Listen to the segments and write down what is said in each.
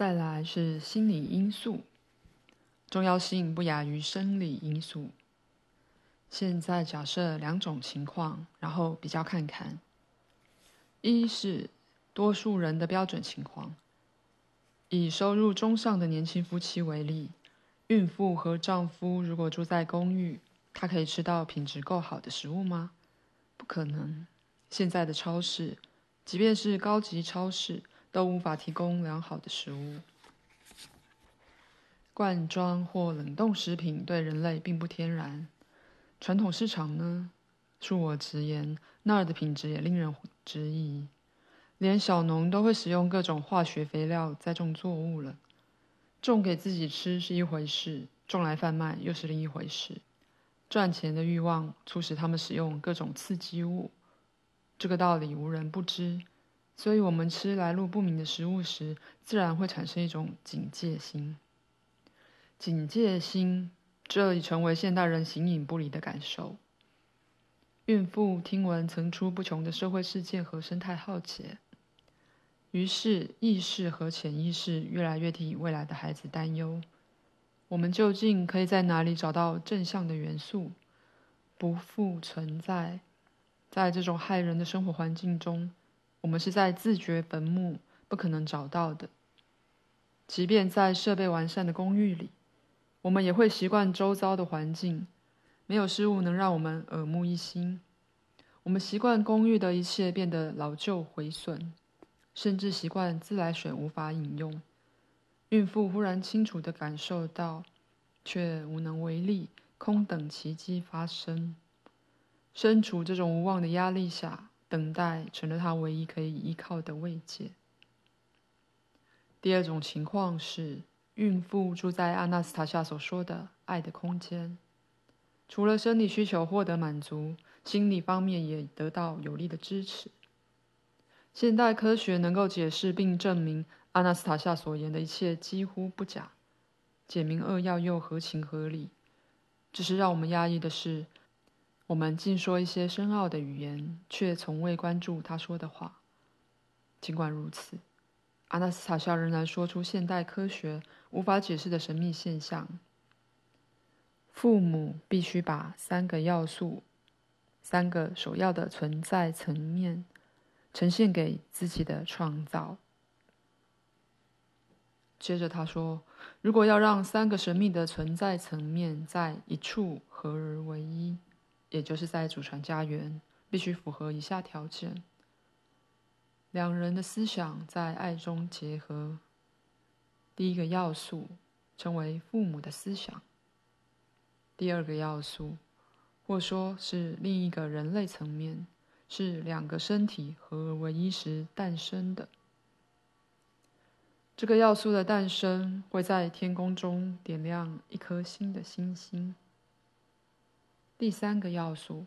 再来是心理因素，重要性不亚于生理因素。现在假设两种情况，然后比较看看。一是多数人的标准情况，以收入中上的年轻夫妻为例，孕妇和丈夫如果住在公寓，他可以吃到品质够好的食物吗？不可能。现在的超市，即便是高级超市，都无法提供良好的食物。罐装或冷冻食品对人类并不天然。传统市场呢？恕我直言，那儿的品质也令人质疑。连小农都会使用各种化学肥料栽种作物了，种给自己吃是一回事，种来贩卖又是另一回事。赚钱的欲望促使他们使用各种刺激物。这个道理无人不知，所以我们吃来路不明的食物时，自然会产生一种警戒心。警戒心，这已成为现代人形影不离的感受。孕妇听闻层出不穷的社会事件和生态浩劫，于是意识和潜意识越来越替未来的孩子担忧。我们究竟可以在哪里找到正向的元素？不复存在。在这种害人的生活环境中，我们是在自掘坟墓，不可能找到的。即便在设备完善的公寓里，我们也会习惯周遭的环境，没有事物能让我们耳目一新。我们习惯公寓的一切变得老旧毁损，甚至习惯自来水无法饮用。孕妇忽然清楚地感受到，却无能为力，空等奇迹发生。身处这种无望的压力下，等待成了他唯一可以依靠的慰藉。第二种情况是，孕妇住在阿纳斯塔夏所说的爱的空间，除了生理需求获得满足，心理方面也得到有力的支持。现代科学能够解释并证明阿纳斯塔夏所言的一切几乎不假，简明扼要又合情合理。只是让我们压抑的是。我们尽说一些深奥的语言，却从未关注他说的话。尽管如此，阿纳斯塔夏仍然说出现代科学无法解释的神秘现象：父母必须把三个要素、三个首要的存在层面呈现给自己的创造。接着他说：“如果要让三个神秘的存在层面在一处合而为一。”也就是在祖传家园，必须符合以下条件：两人的思想在爱中结合。第一个要素称为父母的思想。第二个要素，或说是另一个人类层面，是两个身体合而为一时诞生的。这个要素的诞生会在天空中点亮一颗新的星星。第三个要素，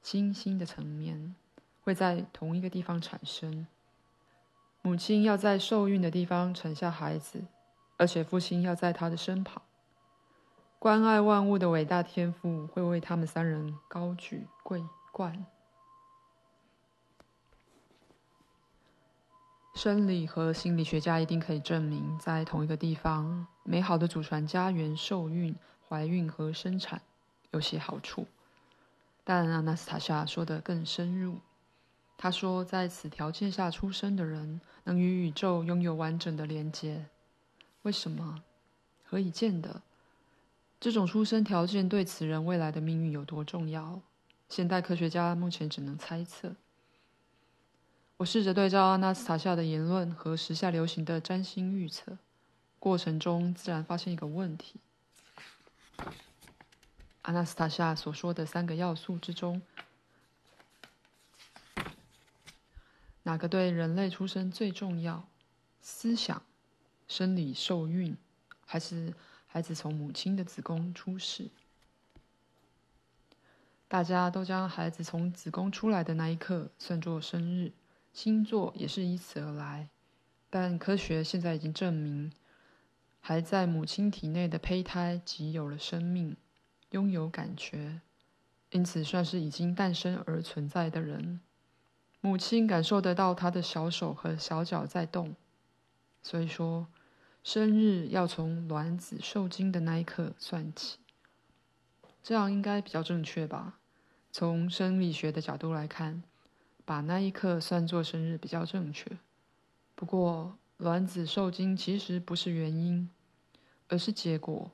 星星的层面，会在同一个地方产生。母亲要在受孕的地方产下孩子，而且父亲要在他的身旁。关爱万物的伟大天赋会为他们三人高举桂冠。生理和心理学家一定可以证明，在同一个地方，美好的祖传家园受孕、怀孕和生产。有些好处，但阿纳斯塔夏说得更深入。他说，在此条件下出生的人能与宇宙拥有完整的连接。为什么？何以见得？这种出生条件对此人未来的命运有多重要？现代科学家目前只能猜测。我试着对照阿纳斯塔夏的言论和时下流行的占星预测，过程中自然发现一个问题。阿纳斯塔夏所说的三个要素之中，哪个对人类出生最重要？思想、生理受孕，还是孩子从母亲的子宫出世？大家都将孩子从子宫出来的那一刻算作生日，星座也是以此而来。但科学现在已经证明，还在母亲体内的胚胎即有了生命。拥有感觉，因此算是已经诞生而存在的人。母亲感受得到他的小手和小脚在动，所以说，生日要从卵子受精的那一刻算起，这样应该比较正确吧？从生理学的角度来看，把那一刻算作生日比较正确。不过，卵子受精其实不是原因，而是结果，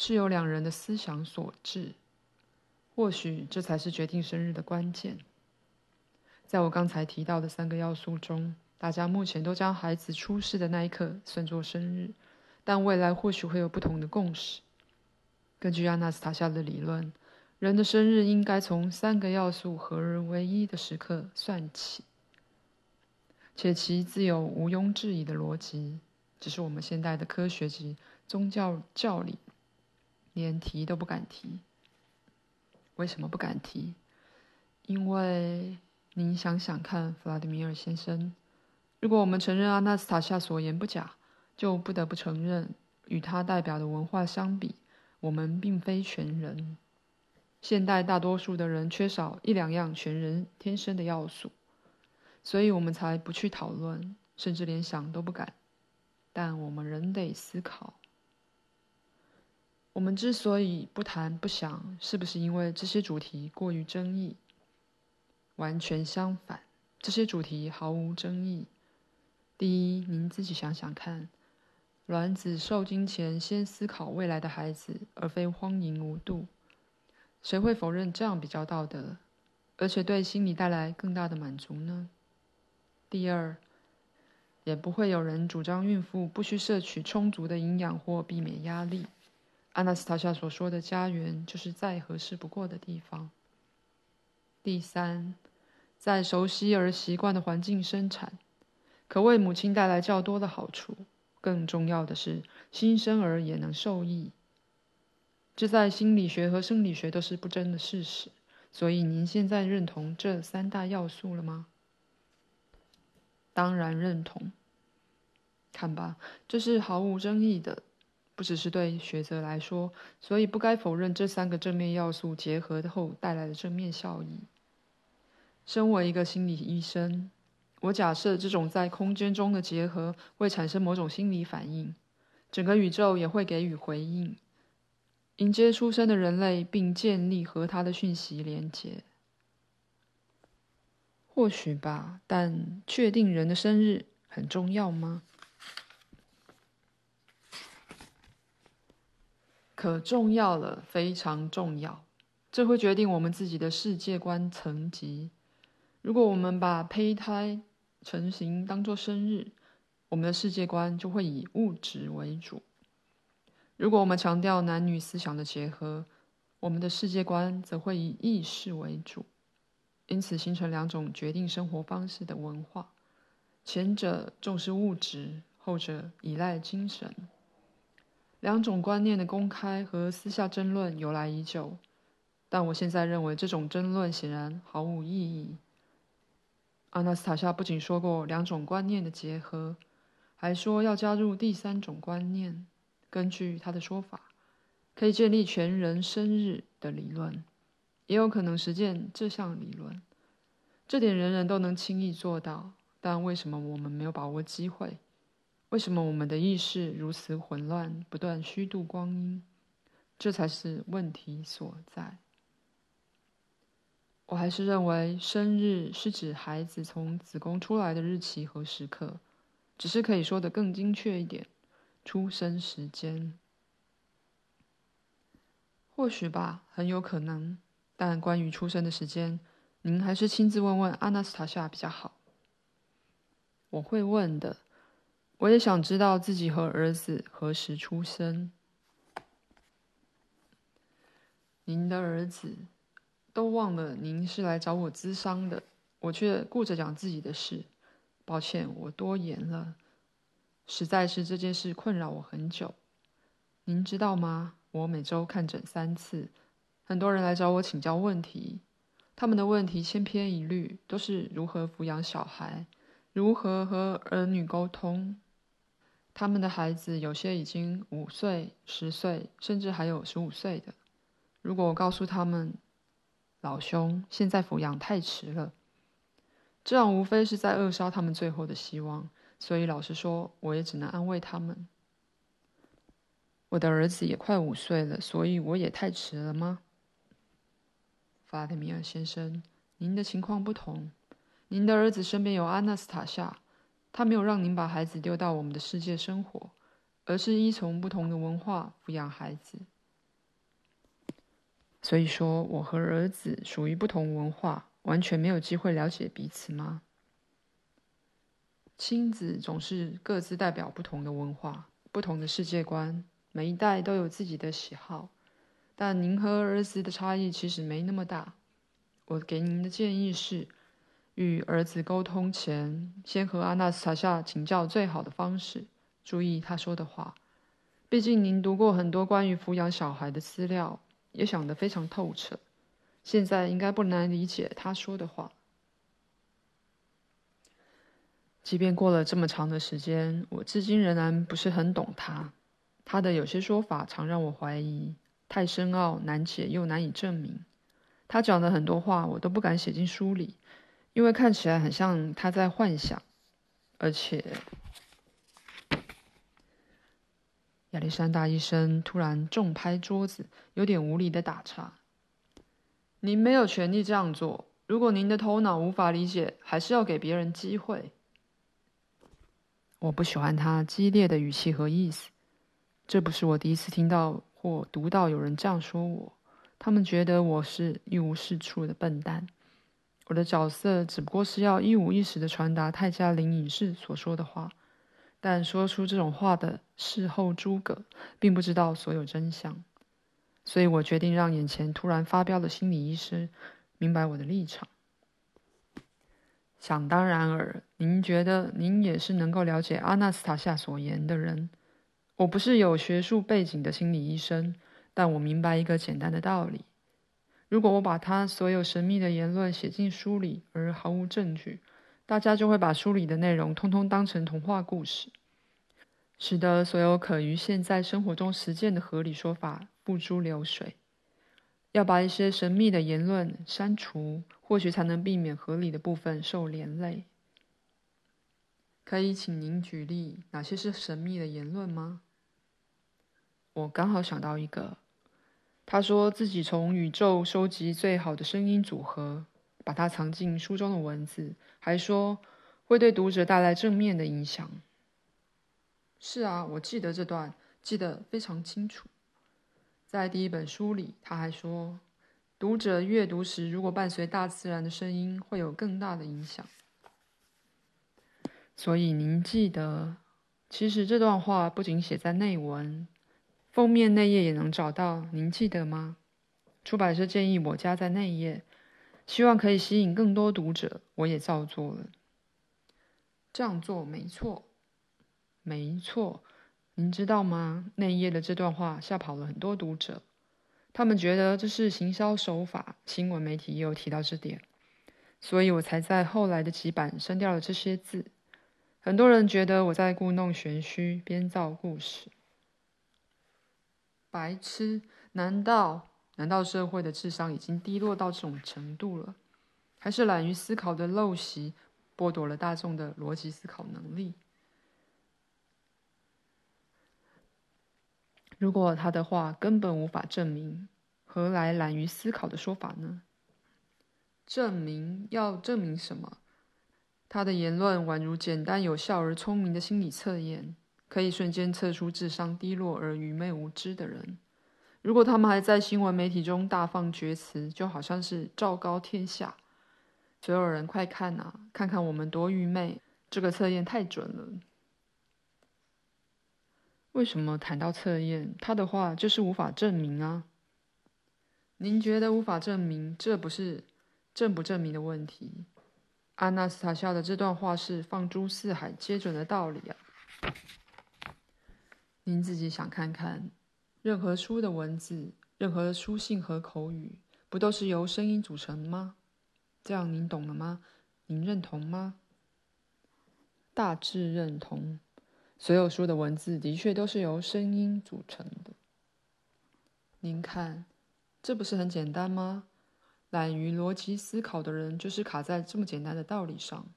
是由两人的思想所致。或许这才是决定生日的关键。在我刚才提到的三个要素中，大家目前都将孩子出世的那一刻算作生日，但未来或许会有不同的共识。根据阿纳斯塔夏的理论，人的生日应该从三个要素合而为一的时刻算起，且其自有毋庸置疑的逻辑，只是我们现代的科学及宗教教理连提都不敢提。为什么不敢提？因为您想想看，弗拉迪米尔先生，如果我们承认阿纳斯塔夏所言不假，就不得不承认，与他代表的文化相比，我们并非全人。现代大多数的人缺少一两样全人天生的要素，所以我们才不去讨论，甚至连想都不敢。但我们仍得思考。我们之所以不谈不想，是不是因为这些主题过于争议？完全相反，这些主题毫无争议。第一，您自己想想看，卵子受精前先思考未来的孩子，而非荒淫无度，谁会否认这样比较道德，而且对心理带来更大的满足呢？第二，也不会有人主张孕妇不需摄取充足的营养或避免压力。阿纳斯塔夏所说的家园，就是再合适不过的地方。第三，在熟悉而习惯的环境生产，可为母亲带来较多的好处。更重要的是，新生儿也能受益。这在心理学和生理学都是不争的事实。所以，您现在认同这三大要素了吗？当然认同。看吧，这是毫无争议的。不只是对学者来说，所以不该否认这三个正面要素结合后带来的正面效益。身为一个心理医生，我假设这种在空间中的结合会产生某种心理反应，整个宇宙也会给予回应，迎接出生的人类，并建立和他的讯息连接。或许吧，但确定人的生日很重要吗？可重要了，非常重要。这会决定我们自己的世界观层级。如果我们把胚胎成型当作生日，我们的世界观就会以物质为主；如果我们强调男女思想的结合，我们的世界观则会以意识为主。因此，形成两种决定生活方式的文化：前者重视物质，后者依赖精神。两种观念的公开和私下争论由来已久，但我现在认为这种争论显然毫无意义。阿纳斯塔夏不仅说过两种观念的结合，还说要加入第三种观念。根据他的说法，可以建立全人生日的理论，也有可能实践这项理论。这点人人都能轻易做到，但为什么我们没有把握机会？为什么我们的意识如此混乱，不断虚度光阴？这才是问题所在。我还是认为，生日是指孩子从子宫出来的日期和时刻，只是可以说得更精确一点：出生时间。或许吧，很有可能。但关于出生的时间，您还是亲自问问阿纳斯塔夏比较好。我会问的。我也想知道自己和儿子何时出生。您的儿子都忘了您是来找我咨商的，我却顾着讲自己的事。抱歉，我多言了。实在是这件事困扰我很久。您知道吗？我每周看诊三次，很多人来找我请教问题，他们的问题千篇一律，都是如何抚养小孩，如何和儿女沟通。他们的孩子有些已经五岁、十岁，甚至还有十五岁的。如果我告诉他们，老兄，现在抚养太迟了，这样无非是在扼杀他们最后的希望，所以老实说，我也只能安慰他们。我的儿子也快五岁了，所以我也太迟了吗？法蒂米尔先生，您的情况不同。您的儿子身边有阿纳斯塔夏，他没有让您把孩子丢到我们的世界生活，而是依从不同的文化抚养孩子。所以说，我和儿子属于不同文化，完全没有机会了解彼此吗？亲子总是各自代表不同的文化、不同的世界观，每一代都有自己的喜好。但您和儿子的差异其实没那么大。我给您的建议是，与儿子沟通前，先和阿纳斯塔夏请教最好的方式，注意他说的话。毕竟您读过很多关于抚养小孩的资料，也想得非常透彻。现在应该不难理解他说的话。即便过了这么长的时间，我至今仍然不是很懂他。他的有些说法常让我怀疑。太深奥、难解又难以证明。他讲的很多话，我都不敢写进书里，因为看起来很像他在幻想。而且，亚历山大医生突然重拍桌子，有点无力的打岔：“您没有权利这样做。如果您的头脑无法理解，还是要给别人机会。”我不喜欢他激烈的语气和意思。这不是我第一次听到。或读到有人这样说我，他们觉得我是一无是处的笨蛋。我的角色只不过是要一五一十的传达泰加林隐士所说的话，但说出这种话的事后诸葛并不知道所有真相，所以我决定让眼前突然发飙的心理医师明白我的立场。想当然尔，您觉得您也是能够了解阿纳斯塔夏所言的人。我不是有学术背景的心理医生，但我明白一个简单的道理：如果我把他所有神秘的言论写进书里，而毫无证据，大家就会把书里的内容通通当成童话故事，使得所有可于现在生活中实践的合理说法付诸流水。要把一些神秘的言论删除，或许才能避免合理的部分受连累。可以请您举例哪些是神秘的言论吗？我刚好想到一个，他说自己从宇宙收集最好的声音组合，把它藏进书中的文字，还说会对读者带来正面的影响。是啊，我记得这段，记得非常清楚。在第一本书里，他还说，读者阅读时如果伴随大自然的声音，会有更大的影响。所以您记得，其实这段话不仅写在内文。封面内页也能找到，您记得吗？出版社建议我加在内页，希望可以吸引更多读者，我也照做了。这样做没错，没错。您知道吗？内页的这段话吓跑了很多读者，他们觉得这是行销手法。新闻媒体也有提到这点，所以我才在后来的几版删掉了这些字。很多人觉得我在故弄玄虚，编造故事。白痴？难道难道社会的智商已经低落到这种程度了？还是懒于思考的陋习剥夺了大众的逻辑思考能力？如果他的话根本无法证明，何来懒于思考的说法呢？证明？要证明什么？他的言论宛如简单有效而聪明的心理测验。可以瞬间测出智商低落而愚昧无知的人。如果他们还在新闻媒体中大放厥词，就好像是昭告天下：所有人快看呐，看看我们多愚昧！这个测验太准了。为什么谈到测验，他的话就是无法证明啊？您觉得无法证明，这不是证不证明的问题。阿纳斯塔夏的这段话是放诸四海皆准的道理啊。您自己想看看，任何书的文字，任何的书信和口语，不都是由声音组成吗？这样您懂了吗？您认同吗？大致认同。所有书的文字的确都是由声音组成的。您看，这不是很简单吗？懒于逻辑思考的人，就是卡在这么简单的道理上。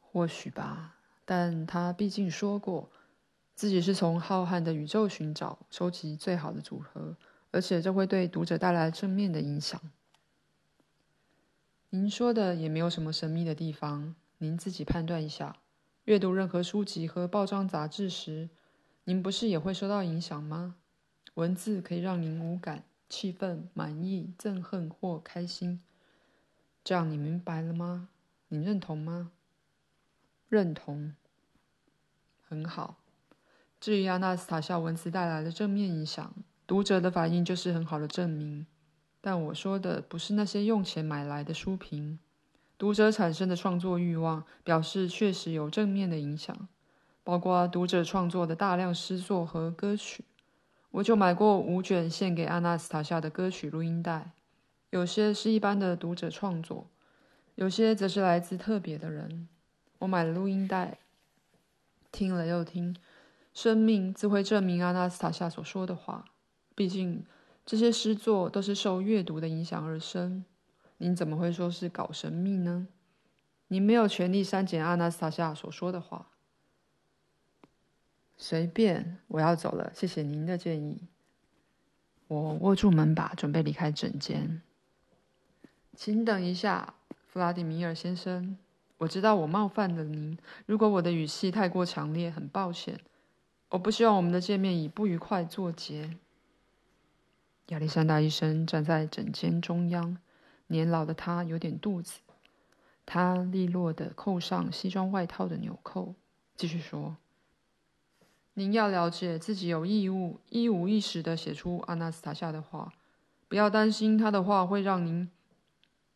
或许吧，但他毕竟说过，自己是从浩瀚的宇宙寻找、收集最好的组合，而且这会对读者带来正面的影响。您说的也没有什么神秘的地方，您自己判断一下。阅读任何书籍和报章杂志时，您不是也会受到影响吗？文字可以让您无感、气愤、满意、憎恨或开心。这样你明白了吗？你认同吗？认同。很好。至于阿纳斯塔夏文字带来的正面影响，读者的反应就是很好的证明。但我说的不是那些用钱买来的书评。读者产生的创作欲望，表示确实有正面的影响，包括读者创作的大量诗作和歌曲。我就买过五卷献给阿纳斯塔夏的歌曲录音带，有些是一般的读者创作，有些则是来自特别的人。我买了录音带，听了又听，生命自会证明阿纳斯塔夏所说的话。毕竟这些诗作都是受阅读的影响而生。您怎么会说是搞神秘呢？您没有权利删减阿纳斯塔夏所说的话。随便，我要走了，谢谢您的建议。我握住门把，准备离开整间。请等一下，弗拉迪米尔先生，我知道我冒犯了您。如果我的语气太过强烈，很抱歉。我不希望我们的见面以不愉快作结。亚历山大医生站在诊间中央。年老的他有点肚子，他利落地扣上西装外套的纽扣，继续说：“您要了解自己有义务一五一十地写出阿纳斯塔夏的话，不要担心他的话会让您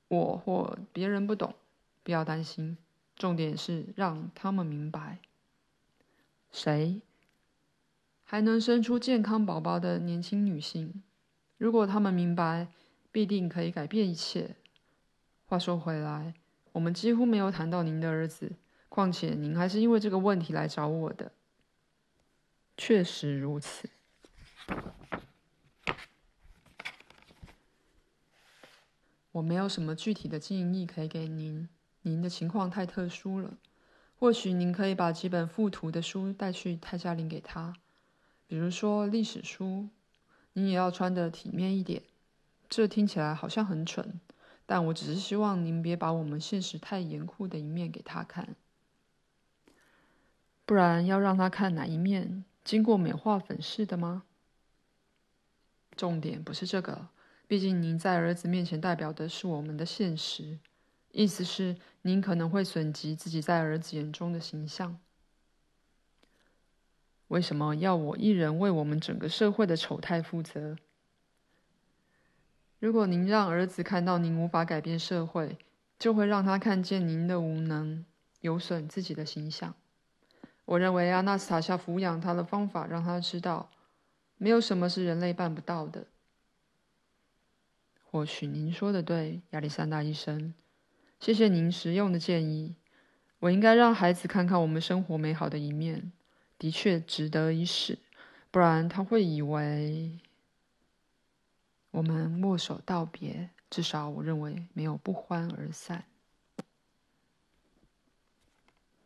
我或别人不懂，不要担心，重点是让他们明白。谁还能生出健康宝宝的年轻女性，如果他们明白。”必定可以改变一切。话说回来，我们几乎没有谈到您的儿子，况且您还是因为这个问题来找我的。确实如此。我没有什么具体的建议可以给您，您的情况太特殊了。或许您可以把几本附图的书带去泰加林给他，比如说历史书。您也要穿的体面一点。这听起来好像很蠢，但我只是希望您别把我们现实太严酷的一面给他看。不然要让他看哪一面？经过美化粉饰的吗？重点不是这个，毕竟您在儿子面前代表的是我们的现实，意思是您可能会损及自己在儿子眼中的形象。为什么要我一人为我们整个社会的丑态负责？如果您让儿子看到您无法改变社会，就会让他看见您的无能，有损自己的形象。我认为阿纳斯塔夏抚养他的方法，让他知道，没有什么是人类办不到的。或许您说的对，亚历山大医生，谢谢您实用的建议。我应该让孩子看看我们生活美好的一面，的确值得一试，不然他会以为。我们握手道别，至少我认为没有不欢而散。